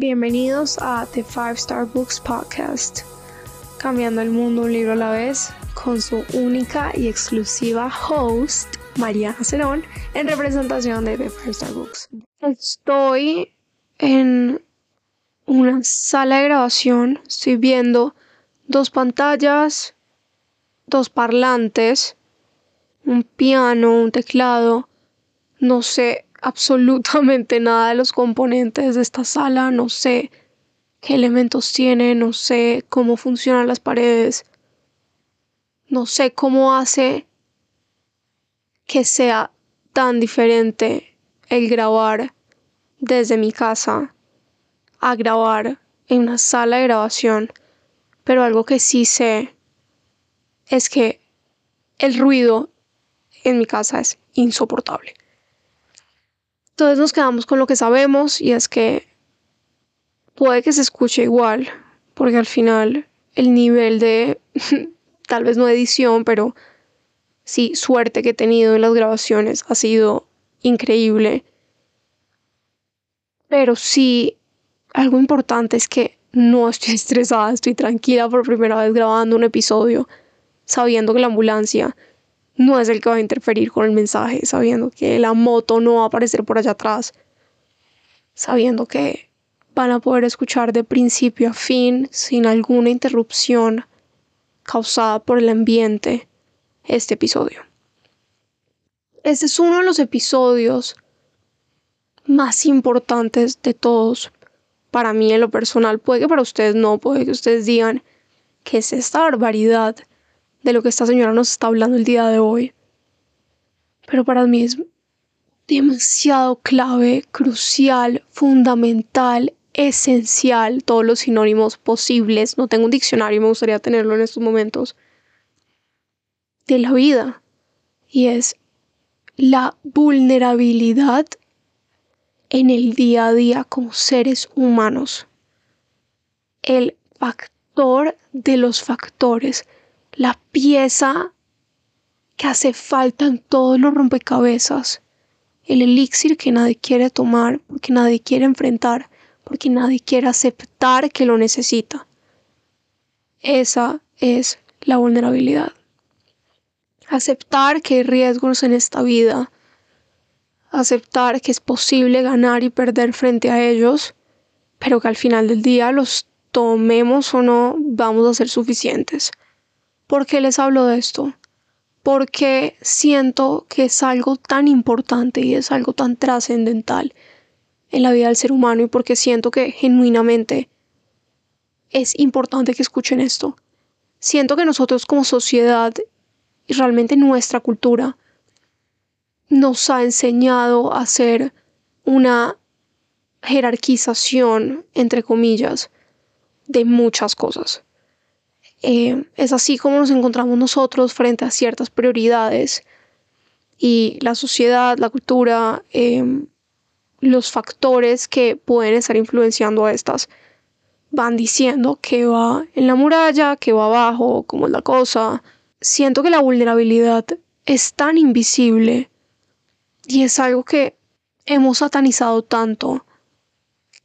Bienvenidos a The Five Star Books Podcast, cambiando el mundo un libro a la vez, con su única y exclusiva host, Mariana Cerón, en representación de The Five Star Books. Estoy en una sala de grabación, estoy viendo dos pantallas, dos parlantes, un piano, un teclado, no sé absolutamente nada de los componentes de esta sala, no sé qué elementos tiene, no sé cómo funcionan las paredes, no sé cómo hace que sea tan diferente el grabar desde mi casa a grabar en una sala de grabación, pero algo que sí sé es que el ruido en mi casa es insoportable. Entonces nos quedamos con lo que sabemos y es que puede que se escuche igual, porque al final el nivel de, tal vez no edición, pero sí, suerte que he tenido en las grabaciones ha sido increíble. Pero sí, algo importante es que no estoy estresada, estoy tranquila por primera vez grabando un episodio, sabiendo que la ambulancia no es el que va a interferir con el mensaje, sabiendo que la moto no va a aparecer por allá atrás, sabiendo que van a poder escuchar de principio a fin, sin alguna interrupción causada por el ambiente, este episodio. Este es uno de los episodios más importantes de todos para mí en lo personal. Puede que para ustedes no, puede que ustedes digan que es esta barbaridad de lo que esta señora nos está hablando el día de hoy. Pero para mí es demasiado clave, crucial, fundamental, esencial, todos los sinónimos posibles. No tengo un diccionario me gustaría tenerlo en estos momentos. De la vida. Y es la vulnerabilidad en el día a día como seres humanos. El factor de los factores la pieza que hace falta en todos los rompecabezas, el elixir que nadie quiere tomar, porque nadie quiere enfrentar, porque nadie quiere aceptar que lo necesita. Esa es la vulnerabilidad. Aceptar que hay riesgos en esta vida, aceptar que es posible ganar y perder frente a ellos, pero que al final del día los tomemos o no vamos a ser suficientes. ¿Por qué les hablo de esto? Porque siento que es algo tan importante y es algo tan trascendental en la vida del ser humano y porque siento que genuinamente es importante que escuchen esto. Siento que nosotros como sociedad y realmente nuestra cultura nos ha enseñado a hacer una jerarquización, entre comillas, de muchas cosas. Eh, es así como nos encontramos nosotros frente a ciertas prioridades y la sociedad, la cultura, em, los factores que pueden estar influenciando a estas van diciendo que va en la muralla, que va abajo, cómo es la cosa. Siento que la vulnerabilidad es tan invisible y es algo que hemos satanizado tanto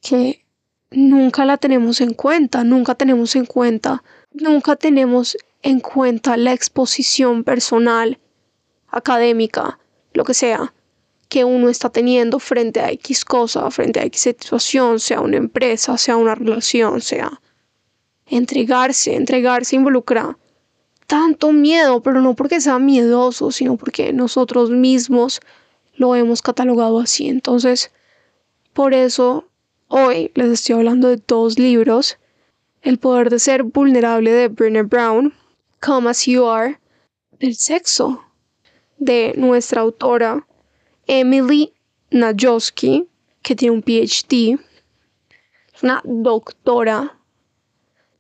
que nunca la tenemos en cuenta, nunca tenemos en cuenta nunca tenemos en cuenta la exposición personal, académica, lo que sea, que uno está teniendo frente a X cosa, frente a X situación, sea una empresa, sea una relación, sea entregarse, entregarse involucra tanto miedo, pero no porque sea miedoso, sino porque nosotros mismos lo hemos catalogado así. Entonces, por eso hoy les estoy hablando de dos libros el poder de ser vulnerable de Brené Brown, Come As You Are, del sexo de nuestra autora Emily Najoski, que tiene un PhD, es una doctora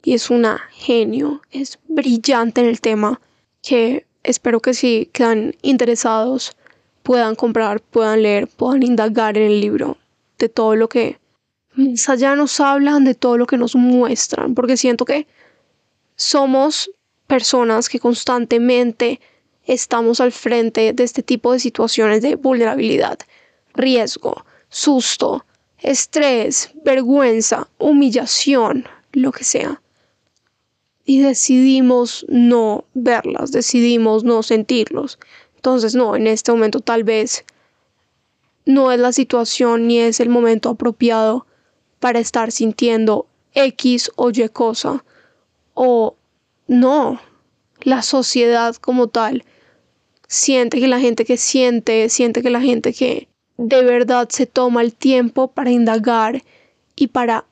y es una genio, es brillante en el tema, que espero que si quedan interesados puedan comprar, puedan leer, puedan indagar en el libro de todo lo que más allá nos hablan de todo lo que nos muestran, porque siento que somos personas que constantemente estamos al frente de este tipo de situaciones de vulnerabilidad, riesgo, susto, estrés, vergüenza, humillación, lo que sea. Y decidimos no verlas, decidimos no sentirlos. Entonces, no, en este momento tal vez no es la situación ni es el momento apropiado para estar sintiendo X o Y cosa. O no, la sociedad como tal siente que la gente que siente, siente que la gente que de verdad se toma el tiempo para indagar y para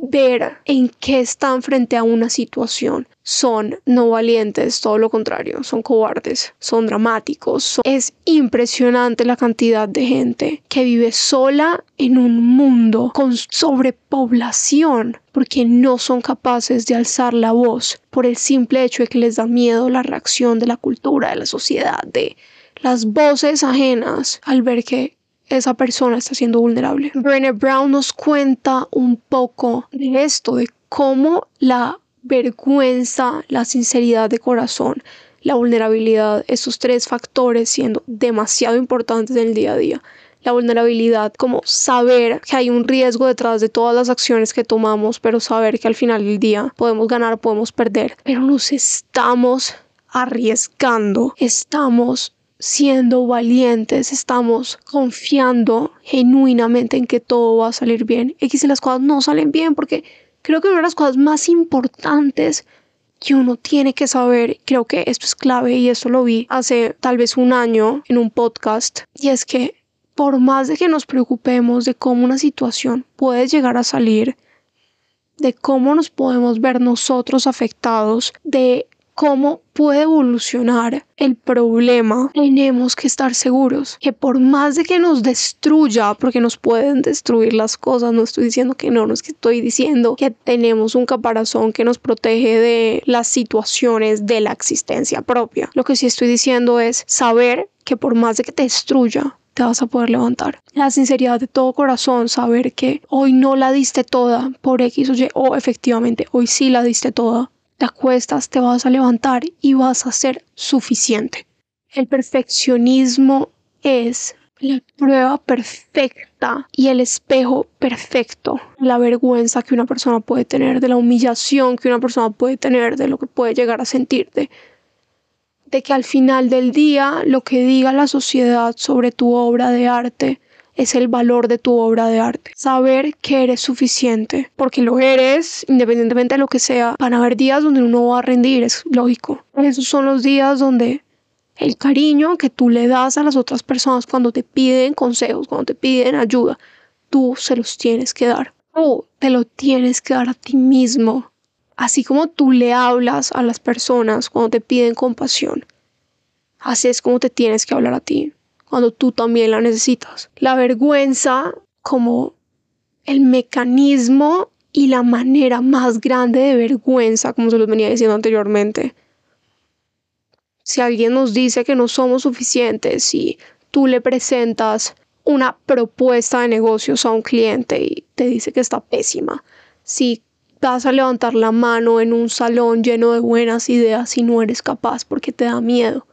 ver en qué están frente a una situación. Son no valientes, todo lo contrario, son cobardes, son dramáticos. Es impresionante la cantidad de gente que vive sola en un mundo con sobrepoblación porque no son capaces de alzar la voz por el simple hecho de que les da miedo la reacción de la cultura, de la sociedad, de las voces ajenas al ver que esa persona está siendo vulnerable. Brené Brown nos cuenta un poco de esto, de cómo la vergüenza, la sinceridad de corazón, la vulnerabilidad, esos tres factores siendo demasiado importantes en el día a día. La vulnerabilidad, como saber que hay un riesgo detrás de todas las acciones que tomamos, pero saber que al final del día podemos ganar, podemos perder, pero nos estamos arriesgando, estamos siendo valientes, estamos confiando genuinamente en que todo va a salir bien. Y si las cosas no salen bien, porque creo que una de las cosas más importantes que uno tiene que saber, creo que esto es clave y esto lo vi hace tal vez un año en un podcast, y es que por más de que nos preocupemos de cómo una situación puede llegar a salir, de cómo nos podemos ver nosotros afectados, de cómo puede evolucionar el problema, tenemos que estar seguros que por más de que nos destruya, porque nos pueden destruir las cosas, no estoy diciendo que no, no es que estoy diciendo que tenemos un caparazón que nos protege de las situaciones de la existencia propia. Lo que sí estoy diciendo es saber que por más de que te destruya, te vas a poder levantar. La sinceridad de todo corazón, saber que hoy no la diste toda por X o Y, o efectivamente hoy sí la diste toda, te acuestas, te vas a levantar y vas a ser suficiente. El perfeccionismo es la prueba perfecta y el espejo perfecto. La vergüenza que una persona puede tener, de la humillación que una persona puede tener, de lo que puede llegar a sentirte. De que al final del día lo que diga la sociedad sobre tu obra de arte es el valor de tu obra de arte. Saber que eres suficiente, porque lo eres, independientemente de lo que sea. Van a haber días donde uno va a rendir, es lógico. Esos son los días donde el cariño que tú le das a las otras personas cuando te piden consejos, cuando te piden ayuda, tú se los tienes que dar. Tú te lo tienes que dar a ti mismo. Así como tú le hablas a las personas cuando te piden compasión, así es como te tienes que hablar a ti cuando tú también la necesitas. La vergüenza como el mecanismo y la manera más grande de vergüenza, como se los venía diciendo anteriormente. Si alguien nos dice que no somos suficientes, si tú le presentas una propuesta de negocios a un cliente y te dice que está pésima, si vas a levantar la mano en un salón lleno de buenas ideas y no eres capaz porque te da miedo,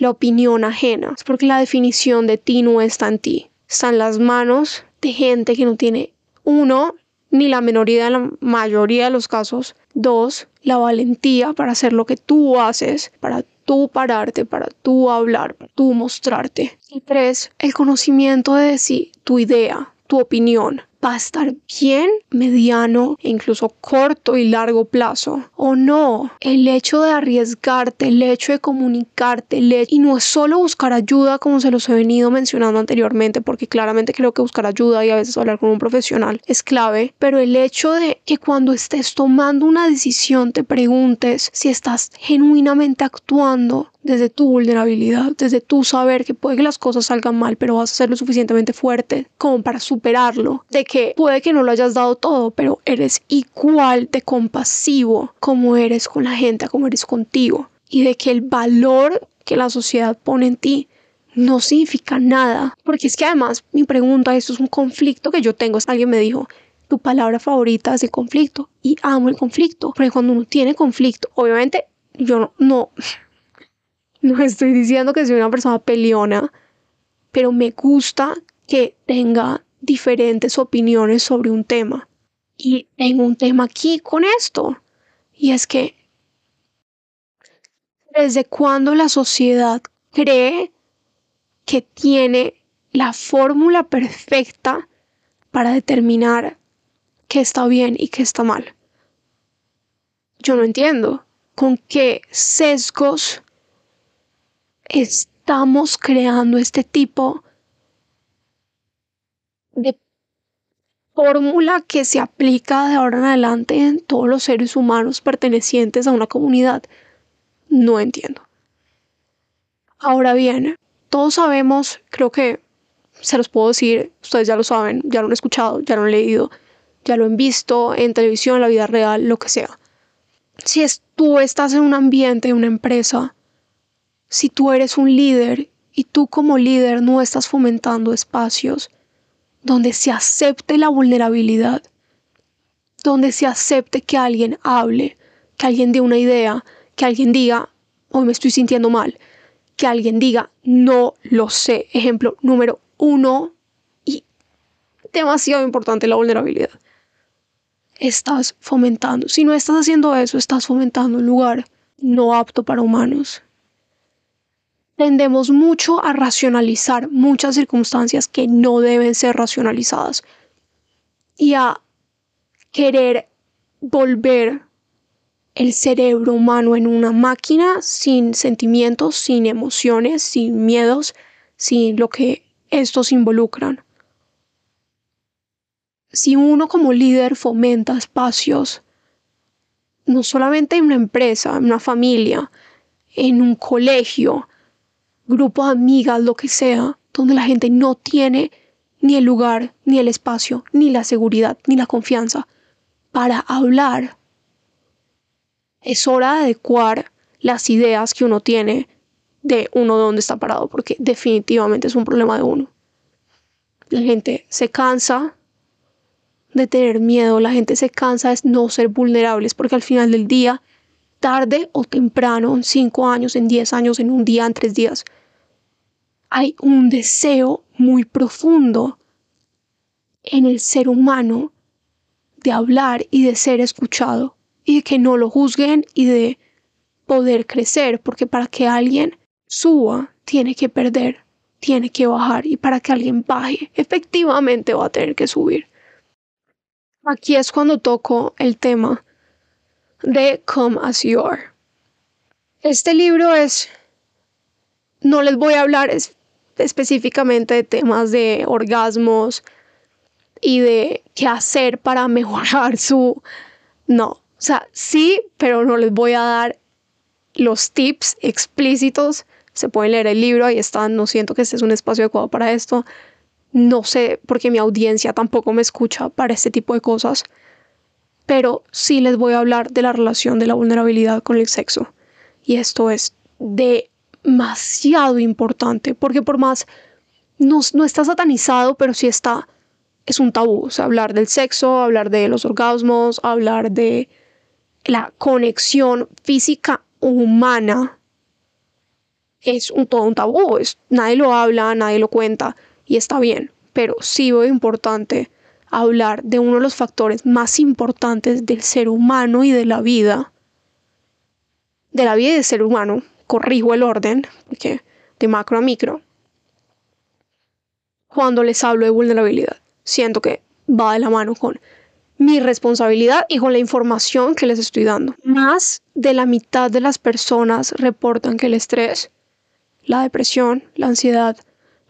la opinión ajena. Es porque la definición de ti no está en ti. Está en las manos de gente que no tiene, uno, ni la minoría de la mayoría de los casos. Dos, la valentía para hacer lo que tú haces, para tú pararte, para tú hablar, para tú mostrarte. Y tres, el conocimiento de si tu idea, tu opinión, va a estar bien mediano e incluso corto y largo plazo o no. El hecho de arriesgarte, el hecho de comunicarte, y no es solo buscar ayuda como se los he venido mencionando anteriormente porque claramente creo que buscar ayuda y a veces hablar con un profesional es clave, pero el hecho de que cuando estés tomando una decisión te preguntes si estás genuinamente actuando desde tu vulnerabilidad, desde tu saber que puede que las cosas salgan mal, pero vas a ser lo suficientemente fuerte como para superarlo, de que puede que no lo hayas dado todo, pero eres igual de compasivo como eres con la gente, como eres contigo, y de que el valor que la sociedad pone en ti no significa nada, porque es que además mi pregunta, esto es un conflicto que yo tengo, alguien me dijo, tu palabra favorita es el conflicto y amo el conflicto, porque cuando uno tiene conflicto, obviamente yo no, no no estoy diciendo que soy una persona peleona, pero me gusta que tenga diferentes opiniones sobre un tema. Y tengo un tema aquí con esto. Y es que desde cuando la sociedad cree que tiene la fórmula perfecta para determinar qué está bien y qué está mal. Yo no entiendo con qué sesgos estamos creando este tipo de fórmula que se aplica de ahora en adelante en todos los seres humanos pertenecientes a una comunidad. No entiendo. Ahora bien, todos sabemos, creo que se los puedo decir, ustedes ya lo saben, ya lo han escuchado, ya lo han leído, ya lo han visto en televisión, en la vida real, lo que sea. Si es, tú estás en un ambiente, en una empresa, si tú eres un líder y tú como líder no estás fomentando espacios donde se acepte la vulnerabilidad, donde se acepte que alguien hable, que alguien dé una idea, que alguien diga, hoy me estoy sintiendo mal, que alguien diga, no lo sé. Ejemplo número uno y demasiado importante la vulnerabilidad. Estás fomentando. Si no estás haciendo eso, estás fomentando un lugar no apto para humanos. Tendemos mucho a racionalizar muchas circunstancias que no deben ser racionalizadas y a querer volver el cerebro humano en una máquina sin sentimientos, sin emociones, sin miedos, sin lo que estos involucran. Si uno como líder fomenta espacios, no solamente en una empresa, en una familia, en un colegio, grupo de amigas, lo que sea, donde la gente no tiene ni el lugar, ni el espacio, ni la seguridad, ni la confianza para hablar, es hora de adecuar las ideas que uno tiene de uno dónde está parado, porque definitivamente es un problema de uno. La gente se cansa de tener miedo, la gente se cansa de no ser vulnerables, porque al final del día, tarde o temprano, en cinco años, en diez años, en un día, en tres días, hay un deseo muy profundo en el ser humano de hablar y de ser escuchado y de que no lo juzguen y de poder crecer, porque para que alguien suba, tiene que perder, tiene que bajar y para que alguien baje, efectivamente va a tener que subir. Aquí es cuando toco el tema de Come As You Are. Este libro es, no les voy a hablar específicamente de temas de orgasmos y de qué hacer para mejorar su... No, o sea, sí, pero no les voy a dar los tips explícitos. Se pueden leer el libro, ahí están. No siento que este es un espacio adecuado para esto. No sé, porque mi audiencia tampoco me escucha para este tipo de cosas. Pero sí les voy a hablar de la relación de la vulnerabilidad con el sexo. Y esto es demasiado importante, porque por más no, no está satanizado, pero sí está, es un tabú. O sea, hablar del sexo, hablar de los orgasmos, hablar de la conexión física humana es un, todo un tabú, nadie lo habla, nadie lo cuenta y está bien, pero sí veo importante hablar de uno de los factores más importantes del ser humano y de la vida, de la vida y del ser humano, corrijo el orden, porque de macro a micro, cuando les hablo de vulnerabilidad, siento que va de la mano con mi responsabilidad y con la información que les estoy dando. Más de la mitad de las personas reportan que el estrés, la depresión, la ansiedad,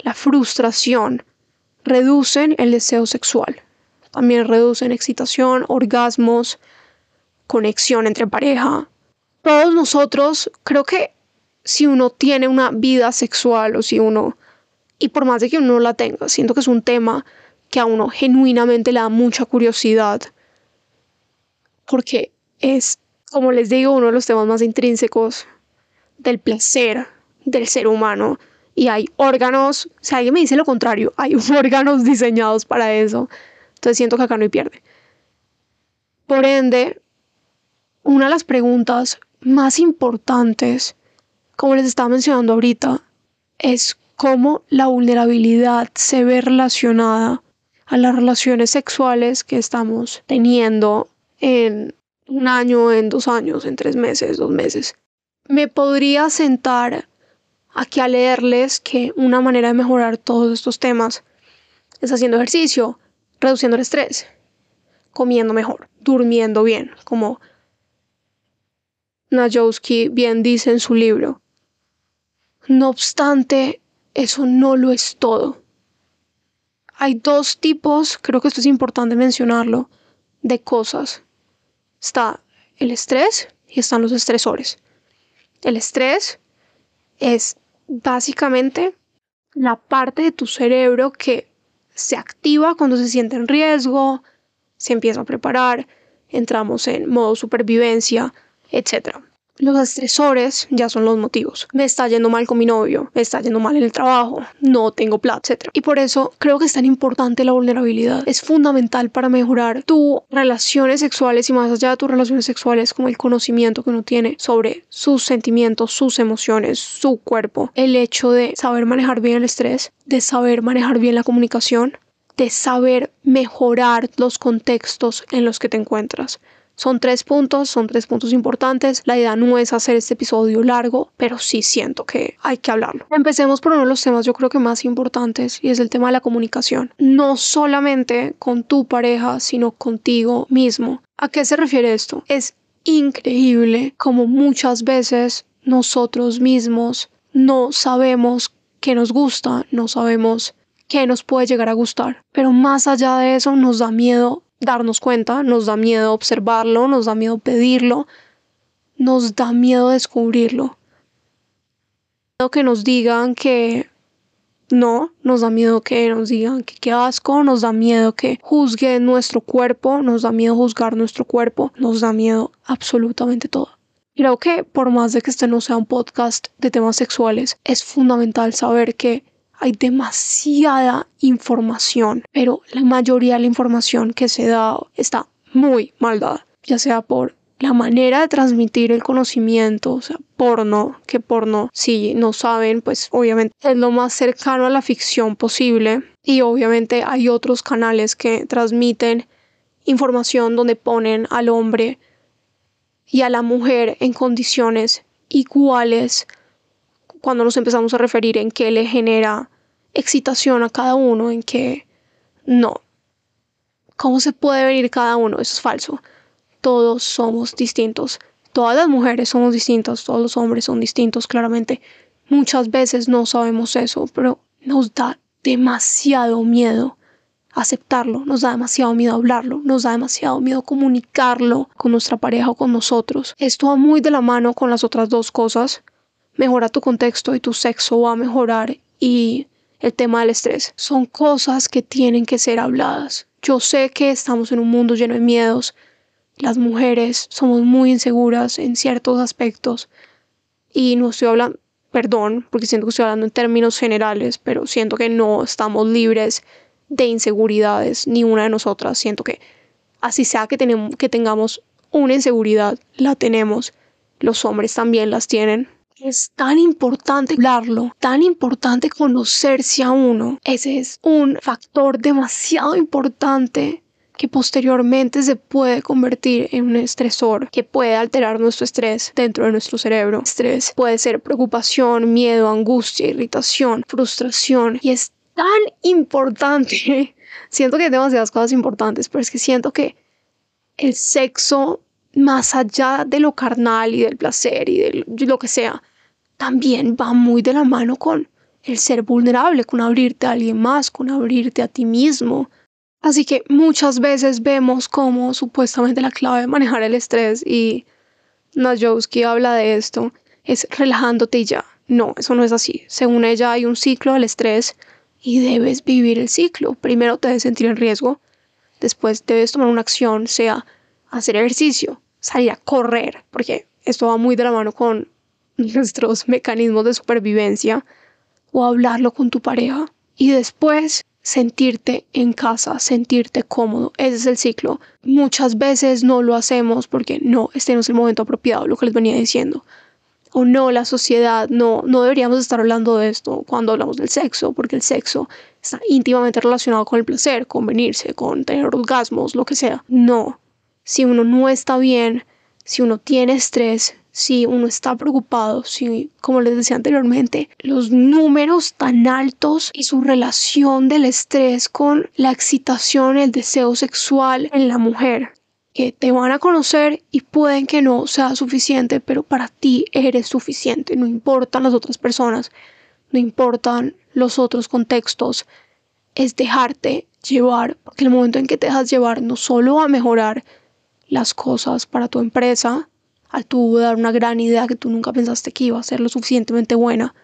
la frustración reducen el deseo sexual. También reducen excitación, orgasmos, conexión entre pareja. Todos nosotros, creo que si uno tiene una vida sexual o si uno, y por más de que uno no la tenga, siento que es un tema que a uno genuinamente le da mucha curiosidad, porque es, como les digo, uno de los temas más intrínsecos del placer del ser humano. Y hay órganos, si alguien me dice lo contrario, hay órganos diseñados para eso. Entonces siento que acá no hay pierde. Por ende, una de las preguntas más importantes, como les estaba mencionando ahorita, es cómo la vulnerabilidad se ve relacionada a las relaciones sexuales que estamos teniendo en un año, en dos años, en tres meses, dos meses. Me podría sentar aquí a leerles que una manera de mejorar todos estos temas es haciendo ejercicio, reduciendo el estrés, comiendo mejor, durmiendo bien, como Najowski bien dice en su libro. No obstante, eso no lo es todo. Hay dos tipos, creo que esto es importante mencionarlo, de cosas. Está el estrés y están los estresores. El estrés es básicamente la parte de tu cerebro que se activa cuando se siente en riesgo, se empieza a preparar, entramos en modo supervivencia, etc. Los estresores ya son los motivos. Me está yendo mal con mi novio, me está yendo mal en el trabajo, no tengo plata, etc. Y por eso creo que es tan importante la vulnerabilidad. Es fundamental para mejorar tus relaciones sexuales y más allá de tus relaciones sexuales, como el conocimiento que uno tiene sobre sus sentimientos, sus emociones, su cuerpo. El hecho de saber manejar bien el estrés, de saber manejar bien la comunicación, de saber mejorar los contextos en los que te encuentras. Son tres puntos, son tres puntos importantes. La idea no es hacer este episodio largo, pero sí siento que hay que hablarlo. Empecemos por uno de los temas yo creo que más importantes y es el tema de la comunicación. No solamente con tu pareja, sino contigo mismo. ¿A qué se refiere esto? Es increíble como muchas veces nosotros mismos no sabemos qué nos gusta, no sabemos qué nos puede llegar a gustar. Pero más allá de eso nos da miedo darnos cuenta, nos da miedo observarlo, nos da miedo pedirlo, nos da miedo descubrirlo. Que nos digan que no, nos da miedo que nos digan que qué asco, nos da miedo que juzguen nuestro cuerpo, nos da miedo juzgar nuestro cuerpo, nos da miedo absolutamente todo. Creo que por más de que este no sea un podcast de temas sexuales, es fundamental saber que hay demasiada información, pero la mayoría de la información que se da está muy mal dada, ya sea por la manera de transmitir el conocimiento, o sea, porno, que porno, si no saben, pues obviamente es lo más cercano a la ficción posible. Y obviamente hay otros canales que transmiten información donde ponen al hombre y a la mujer en condiciones iguales cuando nos empezamos a referir en qué le genera excitación a cada uno, en que no. ¿Cómo se puede venir cada uno? Eso es falso. Todos somos distintos. Todas las mujeres somos distintas, todos los hombres son distintos, claramente. Muchas veces no sabemos eso, pero nos da demasiado miedo aceptarlo, nos da demasiado miedo hablarlo, nos da demasiado miedo comunicarlo con nuestra pareja o con nosotros. Esto va muy de la mano con las otras dos cosas. Mejora tu contexto y tu sexo va a mejorar y el tema del estrés. Son cosas que tienen que ser habladas. Yo sé que estamos en un mundo lleno de miedos. Las mujeres somos muy inseguras en ciertos aspectos. Y no estoy hablando, perdón, porque siento que estoy hablando en términos generales, pero siento que no estamos libres de inseguridades, ni una de nosotras. Siento que así sea que, tenemos, que tengamos una inseguridad, la tenemos. Los hombres también las tienen es tan importante hablarlo, tan importante conocerse a uno. Ese es un factor demasiado importante que posteriormente se puede convertir en un estresor que puede alterar nuestro estrés dentro de nuestro cerebro. Estrés puede ser preocupación, miedo, angustia, irritación, frustración y es tan importante. Siento que hay demasiadas cosas importantes, pero es que siento que el sexo, más allá de lo carnal y del placer y de lo que sea, también va muy de la mano con el ser vulnerable, con abrirte a alguien más, con abrirte a ti mismo. Así que muchas veces vemos como supuestamente la clave de manejar el estrés y Najowski habla de esto es relajándote ya. No, eso no es así. Según ella hay un ciclo del estrés y debes vivir el ciclo. Primero te debes sentir en riesgo, después debes tomar una acción, sea hacer ejercicio, salir a correr, porque esto va muy de la mano con nuestros mecanismos de supervivencia o hablarlo con tu pareja y después sentirte en casa, sentirte cómodo. Ese es el ciclo. Muchas veces no lo hacemos porque no, este no es el momento apropiado, lo que les venía diciendo. o no, la sociedad, no, no deberíamos estar hablando de esto cuando hablamos del sexo, porque el sexo está íntimamente relacionado con el placer, con venirse, con tener orgasmos, lo que sea. No, si uno no está bien, si uno tiene estrés, si uno está preocupado, si, como les decía anteriormente, los números tan altos y su relación del estrés con la excitación, el deseo sexual en la mujer, que te van a conocer y pueden que no sea suficiente, pero para ti eres suficiente, no importan las otras personas, no importan los otros contextos, es dejarte llevar, porque el momento en que te dejas llevar no solo va a mejorar las cosas para tu empresa, al tú dar una gran idea que tú nunca pensaste que iba a ser lo suficientemente buena,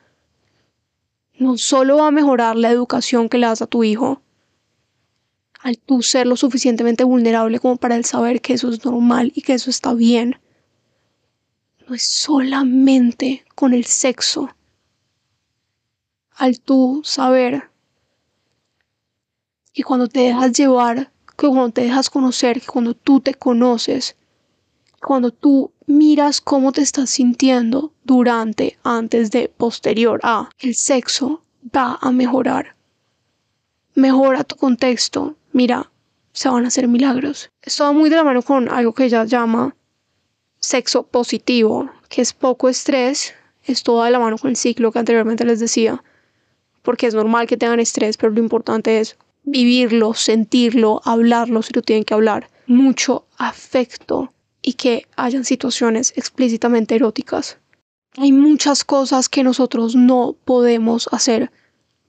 no solo va a mejorar la educación que le das a tu hijo, al tú ser lo suficientemente vulnerable como para él saber que eso es normal y que eso está bien, no es solamente con el sexo. Al tú saber que cuando te dejas llevar, que cuando te dejas conocer, que cuando tú te conoces, cuando tú miras cómo te estás sintiendo durante, antes de, posterior a el sexo, va a mejorar. Mejora tu contexto, mira, se van a hacer milagros. Esto va muy de la mano con algo que ella llama sexo positivo, que es poco estrés, es todo de la mano con el ciclo que anteriormente les decía, porque es normal que tengan estrés, pero lo importante es vivirlo, sentirlo, hablarlo si lo tienen que hablar. Mucho afecto y que hayan situaciones explícitamente eróticas. Hay muchas cosas que nosotros no podemos hacer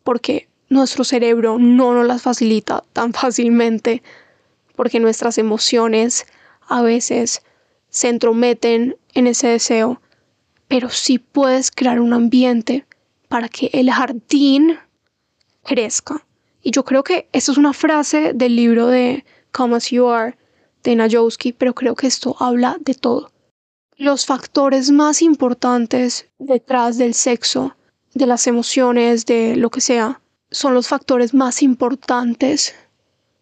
porque nuestro cerebro no nos las facilita tan fácilmente porque nuestras emociones a veces se entrometen en ese deseo, pero sí puedes crear un ambiente para que el jardín crezca. Y yo creo que esa es una frase del libro de Come As You Are de Najowski, pero creo que esto habla de todo. Los factores más importantes detrás del sexo, de las emociones, de lo que sea, son los factores más importantes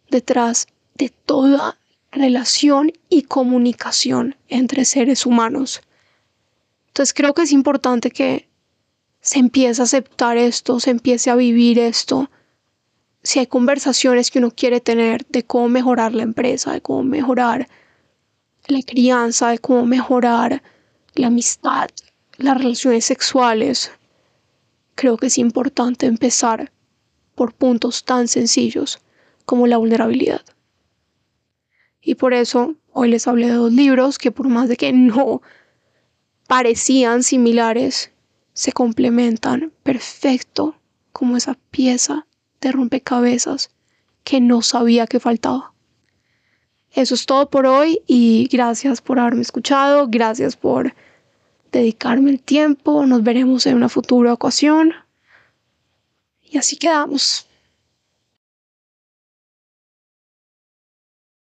detrás de toda relación y comunicación entre seres humanos. Entonces creo que es importante que se empiece a aceptar esto, se empiece a vivir esto. Si hay conversaciones que uno quiere tener de cómo mejorar la empresa, de cómo mejorar la crianza, de cómo mejorar la amistad, las relaciones sexuales, creo que es importante empezar por puntos tan sencillos como la vulnerabilidad. Y por eso hoy les hablé de dos libros que por más de que no parecían similares, se complementan perfecto como esa pieza de rompecabezas que no sabía que faltaba. Eso es todo por hoy y gracias por haberme escuchado, gracias por dedicarme el tiempo, nos veremos en una futura ocasión. Y así quedamos.